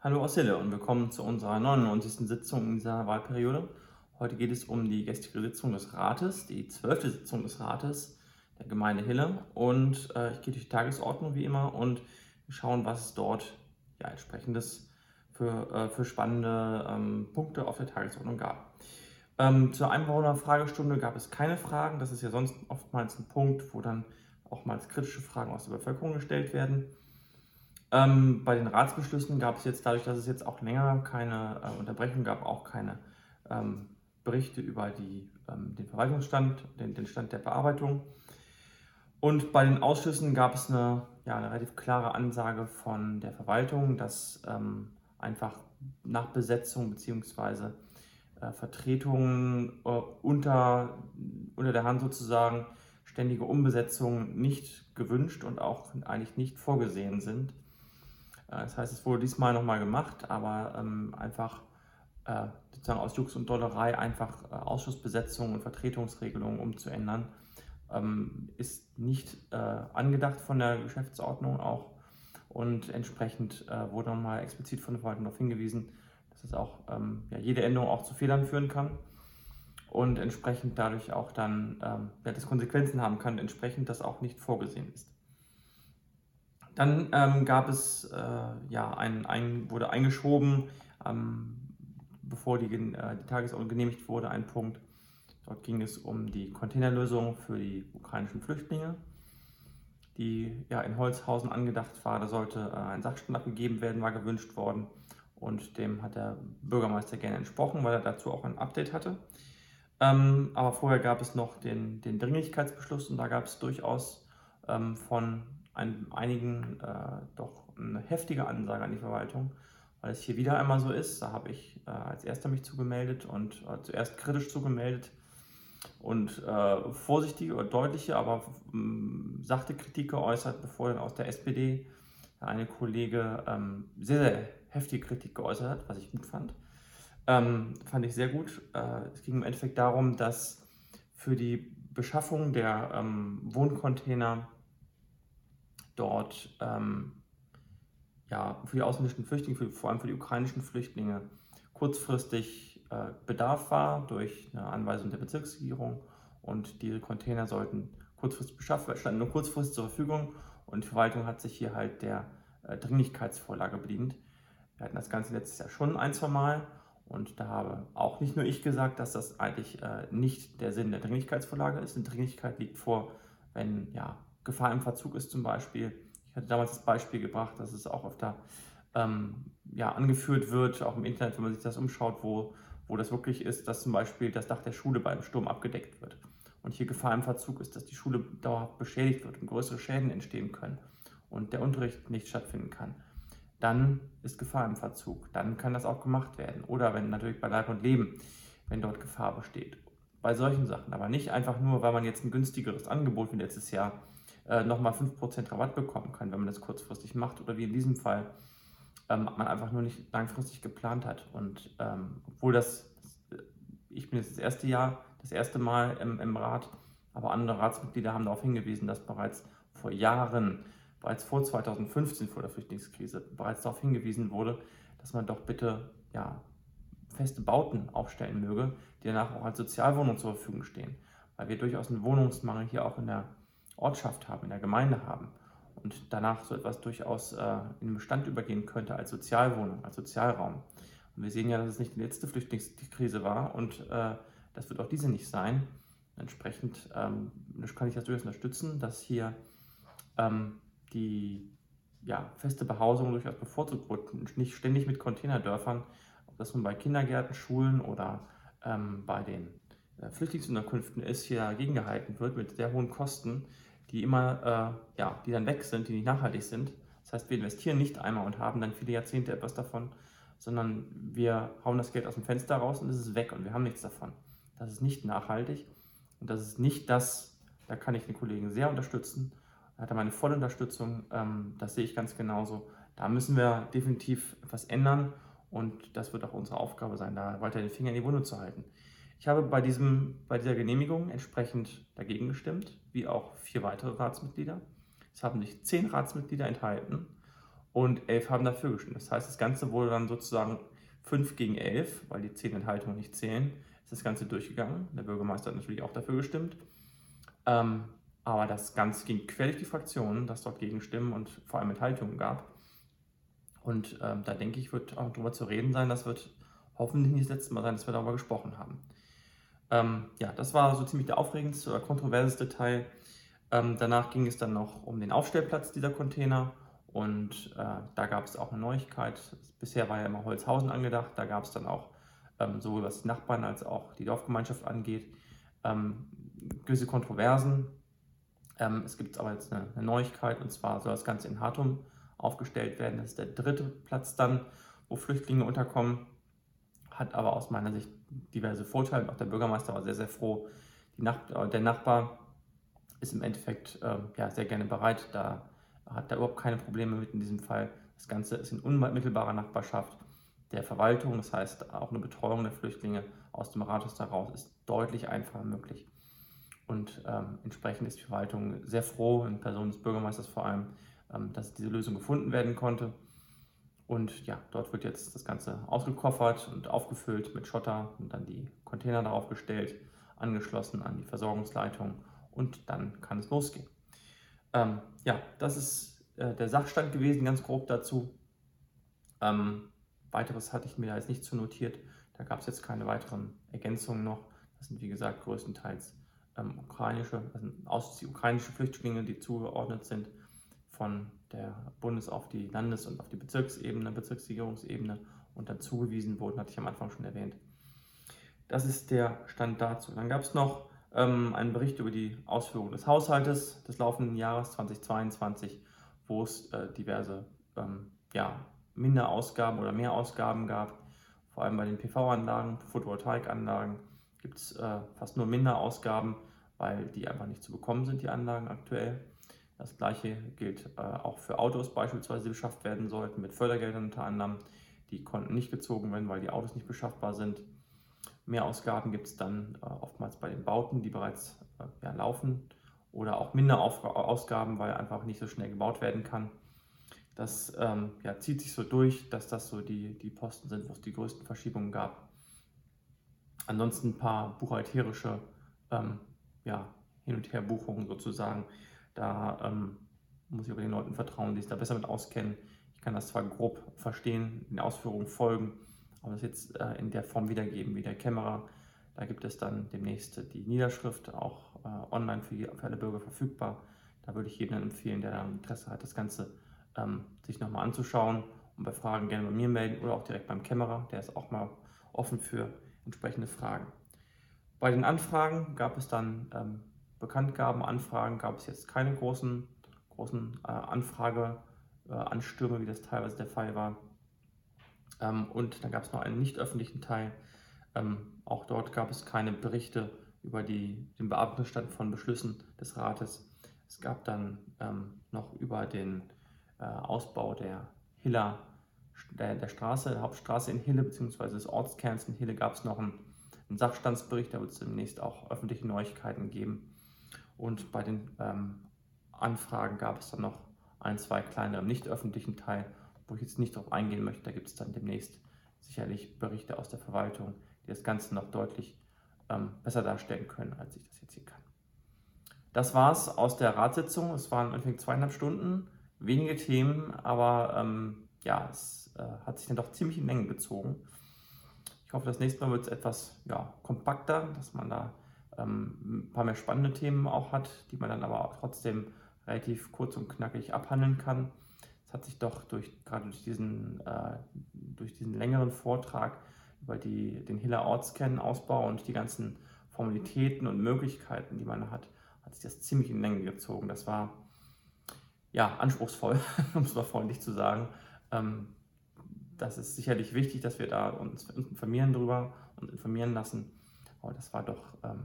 Hallo Hille und willkommen zu unserer 99. Sitzung in dieser Wahlperiode. Heute geht es um die gestrige Sitzung des Rates, die zwölfte Sitzung des Rates der Gemeinde Hille. Und äh, ich gehe durch die Tagesordnung wie immer und wir schauen, was es dort ja, entsprechendes für, äh, für spannende ähm, Punkte auf der Tagesordnung gab. Ähm, zur Einwohnerfragestunde gab es keine Fragen. Das ist ja sonst oftmals ein Punkt, wo dann auch mal kritische Fragen aus der Bevölkerung gestellt werden. Ähm, bei den Ratsbeschlüssen gab es jetzt, dadurch, dass es jetzt auch länger keine äh, Unterbrechung gab, auch keine ähm, Berichte über die, ähm, den Verwaltungsstand, den, den, Stand der Bearbeitung. Und bei den Ausschüssen gab es eine, ja, eine relativ klare Ansage von der Verwaltung, dass ähm, einfach nach Besetzung bzw. Äh, Vertretungen äh, unter, unter der Hand sozusagen ständige Umbesetzungen nicht gewünscht und auch eigentlich nicht vorgesehen sind. Äh, das heißt, es wurde diesmal nochmal gemacht, aber ähm, einfach äh, sozusagen aus Jux und Dollerei einfach äh, Ausschussbesetzungen und Vertretungsregelungen umzuändern, ähm, ist nicht äh, angedacht von der Geschäftsordnung auch. Und entsprechend äh, wurde nochmal explizit von der Verwaltung darauf hingewiesen, dass es auch ähm, ja, jede Änderung auch zu Fehlern führen kann und entsprechend dadurch auch dann ähm, ja, das Konsequenzen haben kann, entsprechend das auch nicht vorgesehen ist. Dann ähm, gab es, äh, ja, ein, ein, wurde eingeschoben, ähm, bevor die, äh, die Tagesordnung genehmigt wurde, ein Punkt. Dort ging es um die Containerlösung für die ukrainischen Flüchtlinge, die ja in Holzhausen angedacht war. Da sollte äh, ein Sachstand abgegeben werden, war gewünscht worden. Und dem hat der Bürgermeister gerne entsprochen, weil er dazu auch ein Update hatte. Ähm, aber vorher gab es noch den, den Dringlichkeitsbeschluss und da gab es durchaus ähm, von ein, einigen äh, doch eine heftige Ansage an die Verwaltung, weil es hier wieder einmal so ist. Da habe ich äh, als erster mich zugemeldet und äh, zuerst kritisch zugemeldet und äh, vorsichtige oder deutliche, aber ähm, sachte Kritik geäußert, bevor dann aus der SPD eine Kollege ähm, sehr, sehr heftige Kritik geäußert hat, was ich gut fand. Ähm, fand ich sehr gut. Äh, es ging im Endeffekt darum, dass für die Beschaffung der ähm, Wohncontainer dort ähm, ja, für die ausländischen Flüchtlinge, für, vor allem für die ukrainischen Flüchtlinge, kurzfristig äh, Bedarf war durch eine Anweisung der Bezirksregierung und diese Container sollten kurzfristig beschafft werden, standen nur kurzfristig zur Verfügung und die Verwaltung hat sich hier halt der äh, Dringlichkeitsvorlage bedient. Wir hatten das Ganze letztes Jahr schon ein, zwei Mal und da habe auch nicht nur ich gesagt, dass das eigentlich äh, nicht der Sinn der Dringlichkeitsvorlage ist. Die Dringlichkeit liegt vor, wenn ja, Gefahr im Verzug ist zum Beispiel. Ich hatte damals das Beispiel gebracht, dass es auch öfter ähm, ja, angeführt wird, auch im Internet, wenn man sich das umschaut, wo, wo das wirklich ist, dass zum Beispiel das Dach der Schule beim Sturm abgedeckt wird. Und hier Gefahr im Verzug ist, dass die Schule dauerhaft beschädigt wird und größere Schäden entstehen können und der Unterricht nicht stattfinden kann. Dann ist Gefahr im Verzug. Dann kann das auch gemacht werden. Oder wenn natürlich bei Leib und Leben, wenn dort Gefahr besteht. Bei solchen Sachen. Aber nicht einfach nur, weil man jetzt ein günstigeres Angebot wie letztes Jahr äh, nochmal 5% Rabatt bekommen kann, wenn man das kurzfristig macht oder wie in diesem Fall ähm, man einfach nur nicht langfristig geplant hat. Und ähm, obwohl das, ich bin jetzt das erste Jahr, das erste Mal im, im Rat, aber andere Ratsmitglieder haben darauf hingewiesen, dass bereits vor Jahren, bereits vor 2015, vor der Flüchtlingskrise, bereits darauf hingewiesen wurde, dass man doch bitte ja, feste Bauten aufstellen möge, die danach auch als Sozialwohnung zur Verfügung stehen. Weil wir durchaus einen Wohnungsmangel hier auch in der Ortschaft haben, in der Gemeinde haben und danach so etwas durchaus äh, in den Bestand übergehen könnte als Sozialwohnung, als Sozialraum. Und wir sehen ja, dass es nicht die letzte Flüchtlingskrise war und äh, das wird auch diese nicht sein. Entsprechend ähm, kann ich das durchaus unterstützen, dass hier ähm, die ja, feste Behausung durchaus bevorzugt wird und nicht ständig mit Containerdörfern, ob das nun bei Kindergärten, Schulen oder ähm, bei den äh, Flüchtlingsunterkünften ist, hier gegengehalten wird mit sehr hohen Kosten, die immer, äh, ja, die dann weg sind, die nicht nachhaltig sind. Das heißt, wir investieren nicht einmal und haben dann viele Jahrzehnte etwas davon, sondern wir hauen das Geld aus dem Fenster raus und es ist weg und wir haben nichts davon. Das ist nicht nachhaltig und das ist nicht das, da kann ich den Kollegen sehr unterstützen. Da hat er meine volle Unterstützung, ähm, das sehe ich ganz genauso. Da müssen wir definitiv etwas ändern und das wird auch unsere Aufgabe sein, da weiter den Finger in die Wunde zu halten. Ich habe bei, diesem, bei dieser Genehmigung entsprechend dagegen gestimmt, wie auch vier weitere Ratsmitglieder. Es haben sich zehn Ratsmitglieder enthalten und elf haben dafür gestimmt. Das heißt, das Ganze wurde dann sozusagen 5 gegen 11, weil die 10 Enthaltungen nicht zählen, ist das Ganze durchgegangen. Der Bürgermeister hat natürlich auch dafür gestimmt. Ähm, aber das Ganze ging quer durch die Fraktionen, dass dort Gegenstimmen und vor allem Enthaltungen gab. Und ähm, da denke ich, wird auch darüber zu reden sein. Das wird hoffentlich nicht das letzte Mal sein, dass wir darüber gesprochen haben. Ähm, ja, das war so ziemlich der aufregendste oder kontroverseste Teil. Ähm, danach ging es dann noch um den Aufstellplatz dieser Container und äh, da gab es auch eine Neuigkeit. Bisher war ja immer Holzhausen angedacht. Da gab es dann auch ähm, sowohl was die Nachbarn als auch die Dorfgemeinschaft angeht, ähm, gewisse Kontroversen. Ähm, es gibt aber jetzt eine, eine, Neuigkeit und zwar soll das Ganze in Hartum aufgestellt werden. Das ist der dritte Platz dann, wo Flüchtlinge unterkommen. Hat aber aus meiner Sicht diverse Vorteile. Auch der Bürgermeister war sehr, sehr froh. Nach äh, der Nachbar ist im Endeffekt äh, ja, sehr gerne bereit, da hat da überhaupt keine Probleme mit in diesem Fall. Das Ganze ist in unmittelbarer Nachbarschaft der Verwaltung, das heißt auch eine Betreuung der Flüchtlinge aus dem Rathaus heraus ist deutlich einfacher möglich. Und ähm, entsprechend ist die Verwaltung sehr froh, in Person des Bürgermeisters vor allem, ähm, dass diese Lösung gefunden werden konnte. Und ja, dort wird jetzt das Ganze ausgekoffert und aufgefüllt mit Schotter und dann die Container darauf gestellt, angeschlossen an die Versorgungsleitung und dann kann es losgehen. Ähm, ja, das ist äh, der Sachstand gewesen, ganz grob dazu. Ähm, weiteres hatte ich mir da jetzt nicht zu notiert. Da gab es jetzt keine weiteren Ergänzungen noch. Das sind wie gesagt größtenteils ähm, ukrainische, also ukrainische Flüchtlinge, die zugeordnet sind von der Bundes- auf die Landes- und auf die Bezirksebene, Bezirksregierungsebene und dann zugewiesen wurden, hatte ich am Anfang schon erwähnt. Das ist der Stand dazu. Dann gab es noch ähm, einen Bericht über die Ausführung des Haushaltes des laufenden Jahres 2022, wo es äh, diverse ähm, ja, Minderausgaben oder Mehrausgaben gab. Vor allem bei den PV-Anlagen, Photovoltaikanlagen gibt es äh, fast nur Minderausgaben, weil die einfach nicht zu bekommen sind, die Anlagen aktuell. Das gleiche gilt äh, auch für Autos beispielsweise, die beschafft werden sollten, mit Fördergeldern unter anderem. Die konnten nicht gezogen werden, weil die Autos nicht beschaffbar sind. Mehrausgaben gibt es dann äh, oftmals bei den Bauten, die bereits äh, ja, laufen oder auch Minderausgaben, weil einfach nicht so schnell gebaut werden kann. Das ähm, ja, zieht sich so durch, dass das so die, die Posten sind, wo es die größten Verschiebungen gab. Ansonsten ein paar buchhalterische ähm, ja, Hin- und Her-Buchungen sozusagen. Da ähm, muss ich aber den Leuten vertrauen, die sich da besser mit auskennen. Ich kann das zwar grob verstehen, den Ausführungen folgen, aber das jetzt äh, in der Form wiedergeben wie der Kamera. Da gibt es dann demnächst die Niederschrift auch äh, online für, für, alle Bürger verfügbar. Da würde ich jedem empfehlen, der da Interesse hat, das Ganze ähm, sich nochmal anzuschauen und bei Fragen gerne bei mir melden oder auch direkt beim Kamera. Der ist auch mal offen für entsprechende Fragen. Bei den Anfragen gab es dann ähm, Bekanntgaben, Anfragen, gab es jetzt keine großen, großen äh, Anfrageanstürme, äh, wie das teilweise der Fall war. Ähm, und dann gab es noch einen nicht öffentlichen Teil. Ähm, auch dort gab es keine Berichte über die, den Bearbeitungsstand von Beschlüssen des Rates. Es gab dann ähm, noch über den äh, Ausbau der Hiller, der, der Straße, der Hauptstraße in Hille bzw. des Ortskerns in Hille gab es noch einen, einen, Sachstandsbericht, da wird es demnächst auch öffentliche Neuigkeiten geben. Und bei den ähm, Anfragen gab es dann noch ein, zwei kleinere nicht öffentlichen Teil wo ich jetzt nicht darauf eingehen möchte. Da gibt es dann demnächst sicherlich Berichte aus der Verwaltung, die das Ganze noch deutlich ähm, besser darstellen können, als ich das jetzt hier kann. Das war es aus der Ratssitzung. Es waren ungefähr zweieinhalb Stunden, wenige Themen, aber ähm, ja, es äh, hat sich dann doch ziemlich in Länge gezogen. Ich hoffe, das nächste Mal wird es etwas ja, kompakter, dass man da ähm, ein paar mehr spannende Themen auch hat, die man dann aber auch trotzdem relativ kurz und knackig abhandeln kann. Es hat sich doch durch, gerade durch diesen, äh, durch diesen längeren Vortrag über die, den Hiller Ortskern-Ausbau und die ganzen Formalitäten und Möglichkeiten, die man hat, hat sich das ziemlich in Länge gezogen. Das war ja anspruchsvoll, um es mal freundlich zu sagen. Ähm, das ist sicherlich wichtig, dass wir da uns informieren darüber und informieren lassen. Aber das war doch ähm,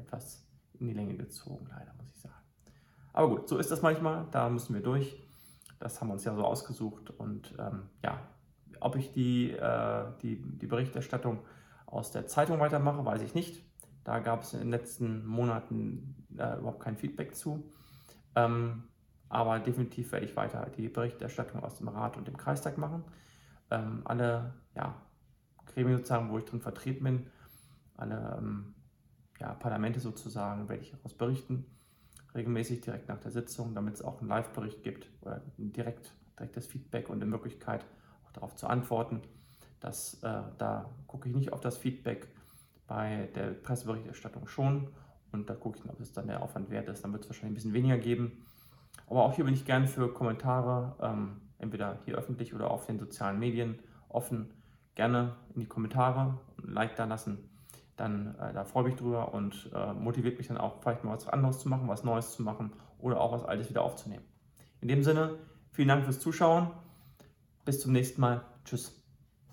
etwas in die Länge gezogen, leider, muss ich sagen. Aber gut, so ist das manchmal. Da müssen wir durch. Das haben wir uns ja so ausgesucht. Und ähm, ja, ob ich die, äh, die, die Berichterstattung aus der Zeitung weitermache, weiß ich nicht. Da gab es in den letzten Monaten äh, überhaupt kein Feedback zu. Ähm, Aber definitiv werde ich weiter die Berichterstattung aus dem Rat und dem Kreistag machen. Ähm, alle ja, Gremien sozusagen, wo ich drin vertreten bin, alle ähm, ja, Parlamente sozusagen, werde ich daraus berichten. Regelmäßig direkt nach der Sitzung, damit es auch einen Live-Bericht gibt oder direkt, direktes Feedback und eine Möglichkeit, auch darauf zu antworten. Das, äh, da gucke ich nicht auf das Feedback, bei der Presseberichterstattung schon. Und da gucke ich, ob es dann der Aufwand wert ist. Dann wird es wahrscheinlich ein bisschen weniger geben. Aber auch hier bin ich gerne für Kommentare, ähm, entweder hier öffentlich oder auf den sozialen Medien offen. Gerne in die Kommentare ein Like da lassen. Dann äh, da freue ich mich drüber und äh, motiviert mich dann auch, vielleicht mal was anderes zu machen, was Neues zu machen oder auch was Altes wieder aufzunehmen. In dem Sinne, vielen Dank fürs Zuschauen. Bis zum nächsten Mal. Tschüss.